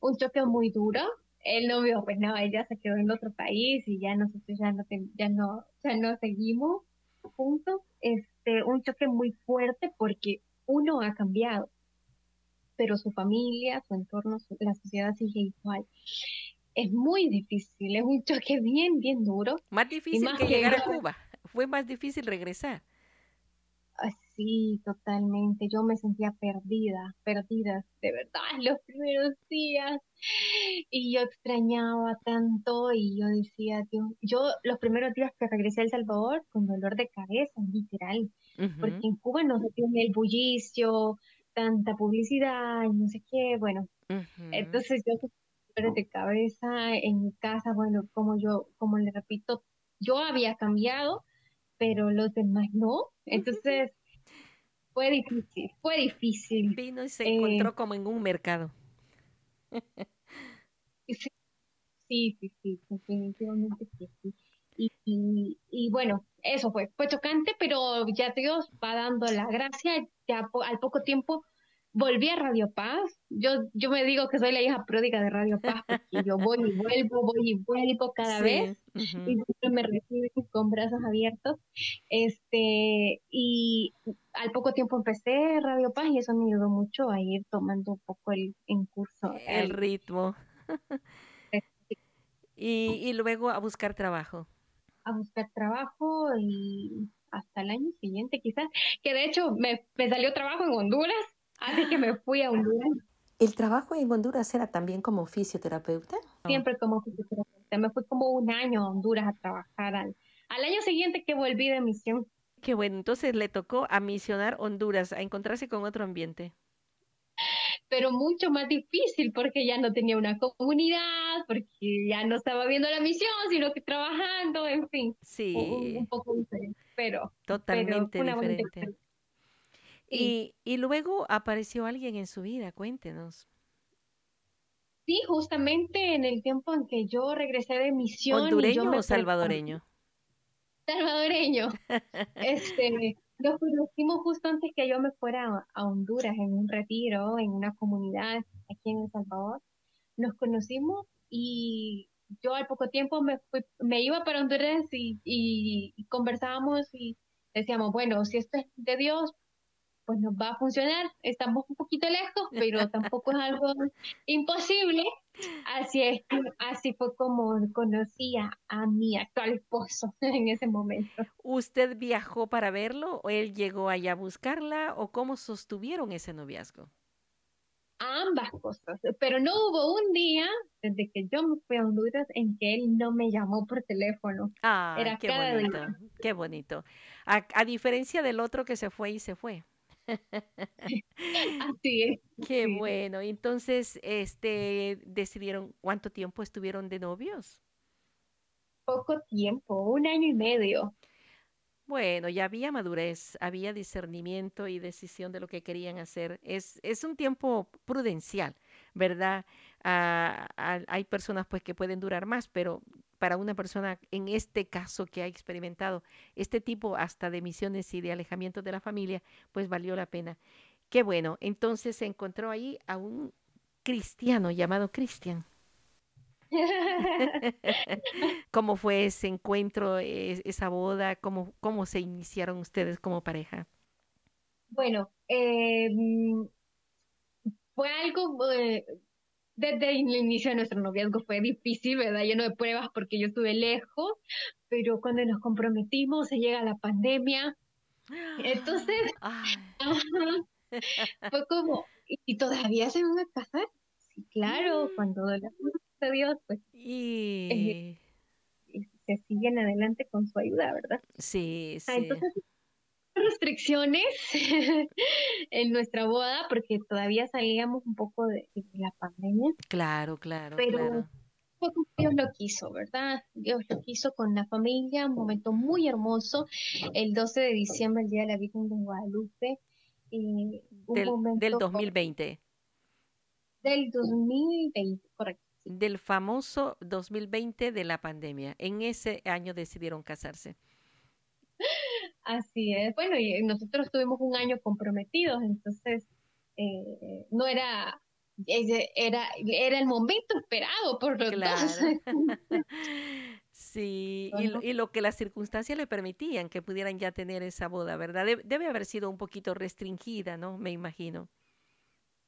Speaker 3: Un choque muy duro. El novio, pues no, ella se quedó en otro país y ya nosotros ya no, ya no, ya no seguimos juntos. Este, un choque muy fuerte porque uno ha cambiado, pero su familia, su entorno, la sociedad sigue igual es muy difícil, es un choque bien, bien duro.
Speaker 1: Más difícil que, llegar a Cuba, fue más difícil regresar.
Speaker 3: Ah, sí, totalmente. Yo me sentía perdida, perdida, de verdad, los primeros días. Y yo extrañaba tanto y yo decía, Dios, yo los primeros días que regresé a El Salvador con dolor de cabeza, literal, porque en Cuba no se tiene el bullicio, tanta publicidad no sé qué, bueno. Entonces yo de cabeza en mi casa, bueno, como yo, como le repito, yo había cambiado, pero los demás no. Entonces, fue difícil, fue difícil.
Speaker 1: Vino y se encontró eh, como en un mercado. [laughs]
Speaker 3: sí, sí, sí, definitivamente sí. Y, y, bueno, eso fue, fue chocante, pero ya Dios va dando la gracia, ya al poco tiempo volví a Radio Paz. Yo, yo me digo que soy la hija pródiga de Radio Paz porque yo voy y vuelvo, voy y vuelvo cada vez y siempre me reciben con brazos abiertos. Este, y al poco tiempo empecé Radio Paz y eso me ayudó mucho a ir tomando un poco el en curso.
Speaker 1: El, ritmo. [laughs] y, y luego a buscar trabajo.
Speaker 3: A buscar trabajo y hasta el año siguiente quizás, que de hecho me, me salió trabajo en Honduras Así que me fui a Honduras.
Speaker 1: ¿El trabajo en Honduras era también como fisioterapeuta?
Speaker 3: Siempre como fisioterapeuta. Me fui como un año a Honduras a trabajar al, año siguiente que volví de misión.
Speaker 1: Qué bueno, entonces le tocó a misionar Honduras, a encontrarse con otro ambiente.
Speaker 3: Pero mucho más difícil porque ya no tenía una comunidad, porque ya no estaba viendo la misión, sino que trabajando, en fin.
Speaker 1: Sí.
Speaker 3: Un, poco diferente, pero.
Speaker 1: Totalmente diferente. Y, y luego apareció alguien en su vida, cuéntenos.
Speaker 3: Sí, justamente en el tiempo en que yo regresé de misión.
Speaker 1: ¿Hondureño o salvadoreño?
Speaker 3: Salvadoreño. [laughs] este, nos conocimos justo antes que yo me fuera a Honduras en un retiro, en una comunidad aquí en El Salvador. Nos conocimos y yo al poco tiempo me, me iba para Honduras y, y conversábamos y decíamos, bueno, si esto es de Dios, pues nos va a funcionar. Estamos un poquito lejos, pero [laughs] tampoco es algo imposible. Así es, así fue como conocía a mi actual esposo [laughs] en ese momento.
Speaker 1: ¿Usted viajó para verlo o él llegó allá a buscarla o cómo sostuvieron ese noviazgo?
Speaker 3: Ambas cosas, pero no hubo un día desde que yo me fui a Honduras en que él no me llamó por teléfono.
Speaker 1: Ah, Era qué bonito, qué bonito. a diferencia del otro que se fue y se fue. [laughs] [laughs]
Speaker 3: Así es.
Speaker 1: Qué bueno. Entonces, este, decidieron cuánto tiempo estuvieron de novios.
Speaker 3: Poco tiempo, un año y medio.
Speaker 1: Bueno, ya había madurez, había discernimiento y decisión de lo que querían hacer. Es, es un tiempo prudencial, ¿verdad? Ah, hay personas pues que pueden durar más, pero para una persona en este caso que ha experimentado este tipo hasta de misiones y de alejamiento de la familia, pues valió la pena. Qué bueno, entonces se encontró ahí a un cristiano llamado Cristian. [laughs] ¿Cómo fue ese encuentro, esa boda? ¿Cómo, cómo se iniciaron ustedes como pareja?
Speaker 3: Bueno, em, fue algo eh, desde el inicio de nuestro noviazgo fue difícil, ¿verdad? Lleno de pruebas porque yo estuve lejos, pero cuando nos comprometimos se llega la pandemia. Entonces, [gasps] [laughs] fue como, ¿y todavía se van a casar? Sí, claro, mm. cuando la de Dios, pues y... se siguen adelante con su ayuda, ¿verdad?
Speaker 1: Sí, ah, sí
Speaker 3: restricciones [laughs] en nuestra boda porque todavía salíamos un poco de, la pandemia.
Speaker 1: Claro, claro.
Speaker 3: Pero Dios lo quiso, ¿verdad? Dios lo quiso con la familia, un momento muy hermoso. El 12 de diciembre, el Día de la Virgen de Guadalupe.
Speaker 1: Y del, del 2020.
Speaker 3: Del 2020, correcto.
Speaker 1: Del famoso 2020 de la pandemia. En ese año decidieron casarse.
Speaker 3: Así es. Bueno, y nosotros tuvimos un año comprometidos, entonces eh, no era era era el momento esperado por los dos. [laughs] [laughs]
Speaker 1: sí, y, lo que las circunstancias le permitían que pudieran ya tener esa boda, ¿verdad? debe haber sido un poquito restringida, ¿no? Me imagino.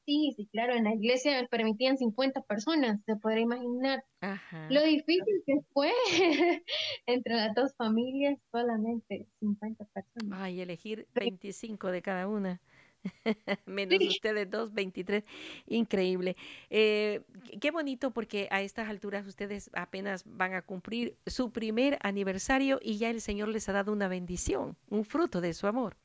Speaker 3: Sí, sí, claro, en la iglesia permitían 50 personas, se podrá imaginar. Lo difícil que fue [laughs] entre las dos familias, solamente 50 personas.
Speaker 1: Ay, elegir 25 de cada una. [laughs] Menos ustedes dos, 23. Increíble. Eh, qué bonito porque a estas alturas ustedes apenas van a cumplir su primer aniversario y ya el Señor les ha dado una bendición, un fruto de su amor.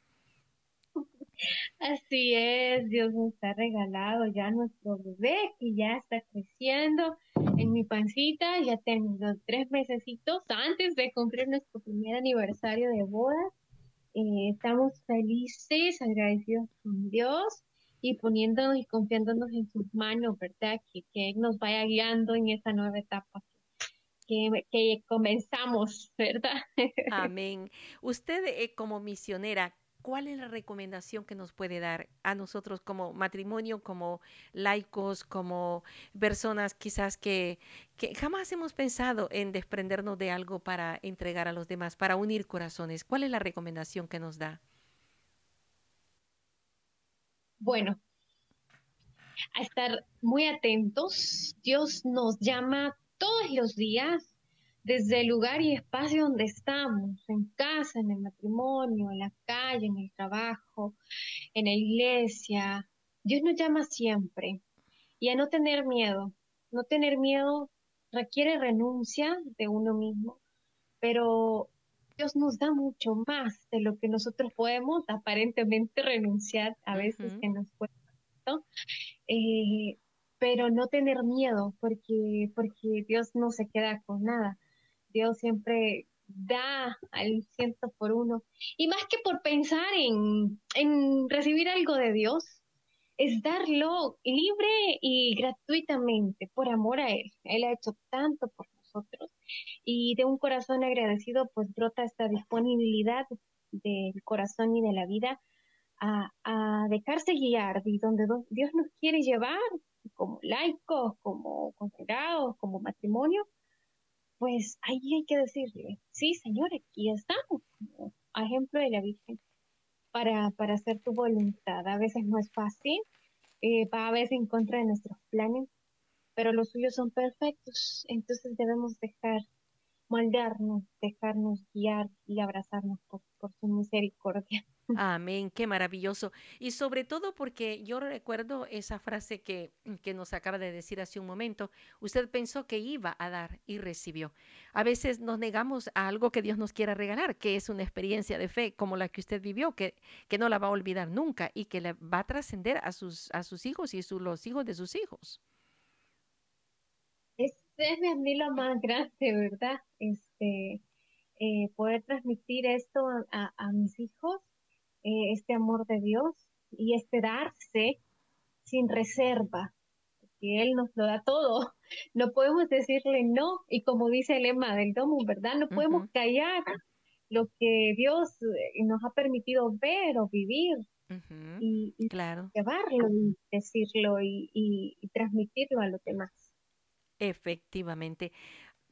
Speaker 3: Así es, Dios nos ha regalado ya nuestro bebé que ya está creciendo en mi pancita, ya tengo tres mesecitos antes de cumplir nuestro primer aniversario de boda. Eh, estamos felices, agradecidos con Dios y poniéndonos y confiándonos en sus manos, ¿verdad? Que, que nos vaya guiando en esta nueva etapa que, que comenzamos, ¿verdad? [laughs]
Speaker 1: Amén. Usted eh, como misionera, ¿cuál es la recomendación que nos puede dar a nosotros como matrimonio, como laicos, como personas quizás que, que jamás hemos pensado en desprendernos de algo para entregar a los demás, para unir corazones? ¿Cuál es la recomendación que nos da?
Speaker 3: Bueno, a estar muy atentos. Dios nos llama todos los días desde el lugar y espacio donde estamos, en casa, en el matrimonio, en la calle, en el trabajo, en la iglesia. Dios nos llama siempre y a no tener miedo. No tener miedo requiere renuncia de uno mismo, pero Dios nos da mucho más de lo que nosotros podemos aparentemente renunciar a veces que nos cuesta. Eh, pero no tener miedo porque, porque Dios no se queda con nada. Dios siempre da al ciento por uno. Y más que por pensar en, en recibir algo de Dios, es darlo libre y gratuitamente por amor a Él. Él ha hecho tanto por nosotros y de un corazón agradecido pues brota esta disponibilidad del corazón y de la vida a, a dejarse guiar y donde Dios nos quiere llevar como laicos, como consagrados, como matrimonio, pues ahí hay que decirle, sí, Señor, aquí estamos, como ejemplo de la Virgen, para, para hacer tu voluntad. A veces no es fácil, eh, va a veces en contra de nuestros planes, pero los suyos son perfectos, entonces debemos dejar moldarnos, dejarnos guiar y abrazarnos por su misericordia.
Speaker 1: Amén, qué maravilloso. Y sobre todo porque yo recuerdo esa frase que, que, nos acaba de decir hace un momento. Usted pensó que iba a dar y recibió. A veces nos negamos a algo que Dios nos quiera regalar, que es una experiencia de fe como la que usted vivió, que, que no la va a olvidar nunca y que le va a trascender a sus, a sus hijos y su, los hijos de sus hijos.
Speaker 3: Este es mi lo más grande, ¿verdad? Este, eh, poder transmitir esto a, a mis hijos eh, este amor de Dios y este darse sin reserva, que Él nos lo da todo. [laughs] No podemos decirle no, y como dice el lema del domo, ¿verdad? No podemos callar lo que Dios eh, nos ha permitido ver o vivir. y,
Speaker 1: claro.
Speaker 3: llevarlo y decirlo y, y, transmitirlo a los demás.
Speaker 1: Efectivamente.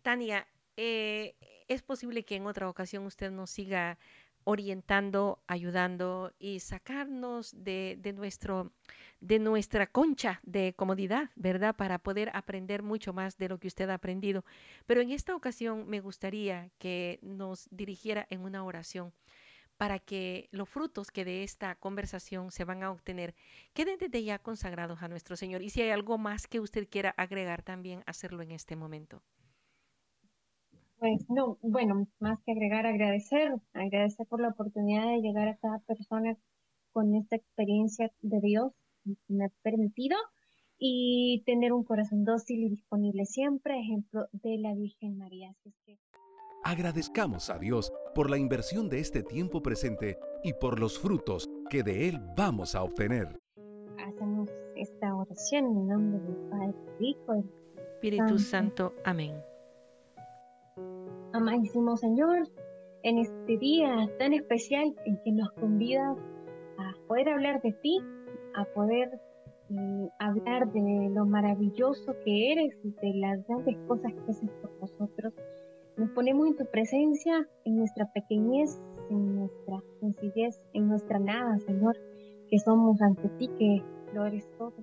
Speaker 1: Tania, eh, ¿es posible que en otra ocasión usted nos siga orientando, ayudando y sacarnos de, nuestro, de nuestra concha de comodidad, ¿verdad? Para poder aprender mucho más de lo que usted ha aprendido. Pero en esta ocasión me gustaría que nos dirigiera en una oración para que los frutos que de esta conversación se van a obtener queden desde ya consagrados a nuestro Señor. Y si hay algo más que usted quiera agregar también, hacerlo en este momento.
Speaker 3: Pues no, bueno, más que agregar, agradecer, agradecer por la oportunidad de llegar a cada persona con esta experiencia de Dios que me ha permitido y tener un corazón dócil y disponible siempre, ejemplo de la Virgen María.
Speaker 2: Agradezcamos a Dios por la inversión de este tiempo presente y por los frutos que de Él vamos a obtener.
Speaker 3: Hacemos esta oración en nombre del Padre, Hijo
Speaker 1: y Espíritu Santo. Amén.
Speaker 3: Amadísimo Señor, en este día tan especial en que nos convidas a poder hablar de ti, a poder mm, hablar de lo maravilloso que eres y de las grandes cosas que haces por nosotros. Nos ponemos en tu presencia, en nuestra pequeñez, en nuestra sencillez, en nuestra nada, Señor, que somos ante ti, que lo eres todo.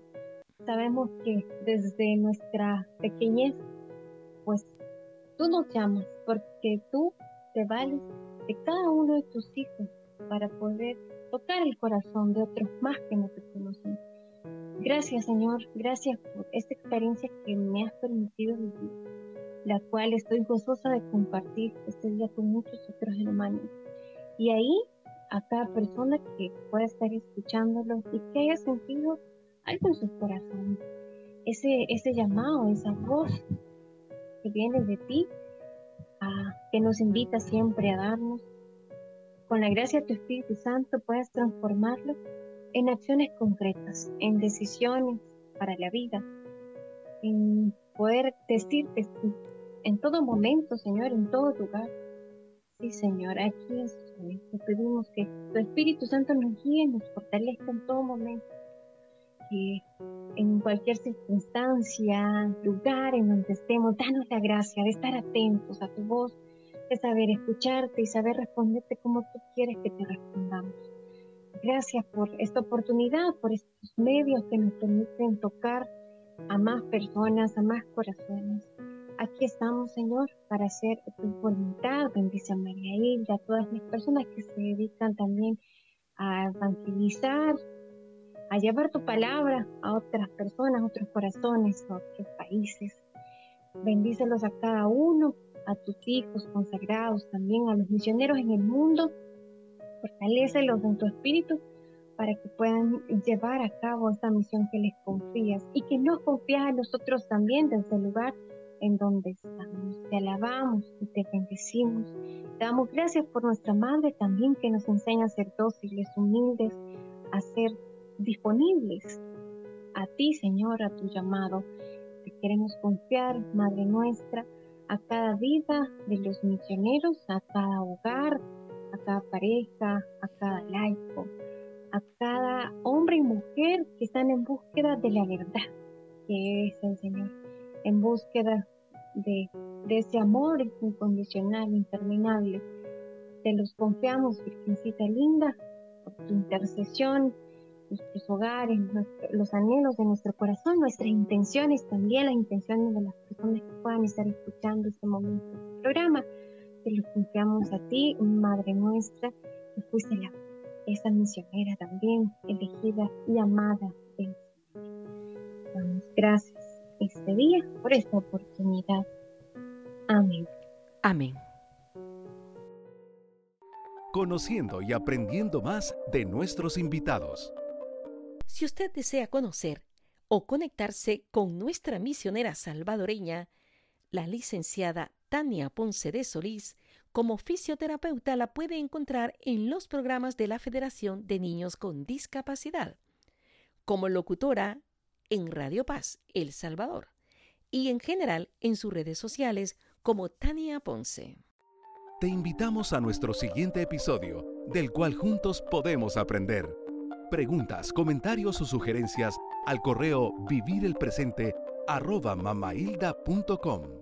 Speaker 3: Sabemos que desde nuestra pequeñez, pues Tú nos llamas porque tú te vales de cada uno de tus hijos para poder tocar el corazón de otros más que no te conocen. Gracias Señor, gracias por esta experiencia que me has permitido vivir, la cual estoy gozosa de compartir este día con muchos otros hermanos. Y ahí, a cada persona que pueda estar escuchándolo y que haya sentido algo en su corazón, ese, ese llamado, esa voz que viene de ti, que nos invita siempre a darnos. Con la gracia de tu Espíritu Santo puedes transformarlo en acciones concretas, en decisiones para la vida, en poder decirte en todo momento, Señor, en todo lugar. Sí, Señor, aquí estoy. Te pedimos que tu Espíritu Santo nos guíe, nos fortalezca en todo momento que en cualquier circunstancia, lugar en donde estemos, danos la gracia de estar atentos a tu voz, de saber escucharte y saber responderte como tú quieres que te respondamos. Gracias por esta oportunidad, por estos medios que nos permiten tocar a más personas, a más corazones. Aquí estamos, Señor, para hacer tu voluntad. Bendice a María Hilda, a todas las personas que se dedican también a evangelizar, a llevar tu palabra a otras personas, a otros corazones, a otros países. Bendícelos a cada uno, a tus hijos consagrados, también a los misioneros en el mundo. Fortalécelos en tu espíritu para que puedan llevar a cabo esta misión que les confías y que nos confías a nosotros también desde el lugar en donde estamos. Te alabamos y te bendecimos damos gracias por nuestra madre también que nos enseña a ser dóciles, humildes, a ser disponibles a ti, Señor, a tu llamado. Te queremos confiar, Madre nuestra, a cada vida de los misioneros, a cada hogar, a cada pareja, a cada laico, a cada hombre y mujer que están en búsqueda de la verdad, que es el Señor, en búsqueda de, de ese amor incondicional, interminable. Te los confiamos, Virgencita linda, por tu intercesión, nuestros hogares, los anhelos de nuestro corazón, nuestras intenciones también, las intenciones de las personas que puedan estar escuchando este momento del programa. Te lo confiamos a ti, Madre nuestra, que fuiste la, esa misionera también, elegida y amada del Señor. Damos gracias este día por esta oportunidad. Amén.
Speaker 1: Amén.
Speaker 2: Conociendo y aprendiendo más de nuestros invitados.
Speaker 1: Si usted desea conocer o conectarse con nuestra misionera salvadoreña, la licenciada Tania Ponce de Solís, como fisioterapeuta la puede encontrar en los programas de la Federación de Niños con Discapacidad, como locutora en Radio Paz, El Salvador, y en general en sus redes sociales como Tania Ponce.
Speaker 2: Te invitamos a nuestro siguiente episodio, del cual juntos podemos aprender preguntas, comentarios o sugerencias al correo vivirelpresente arroba mamailda.com.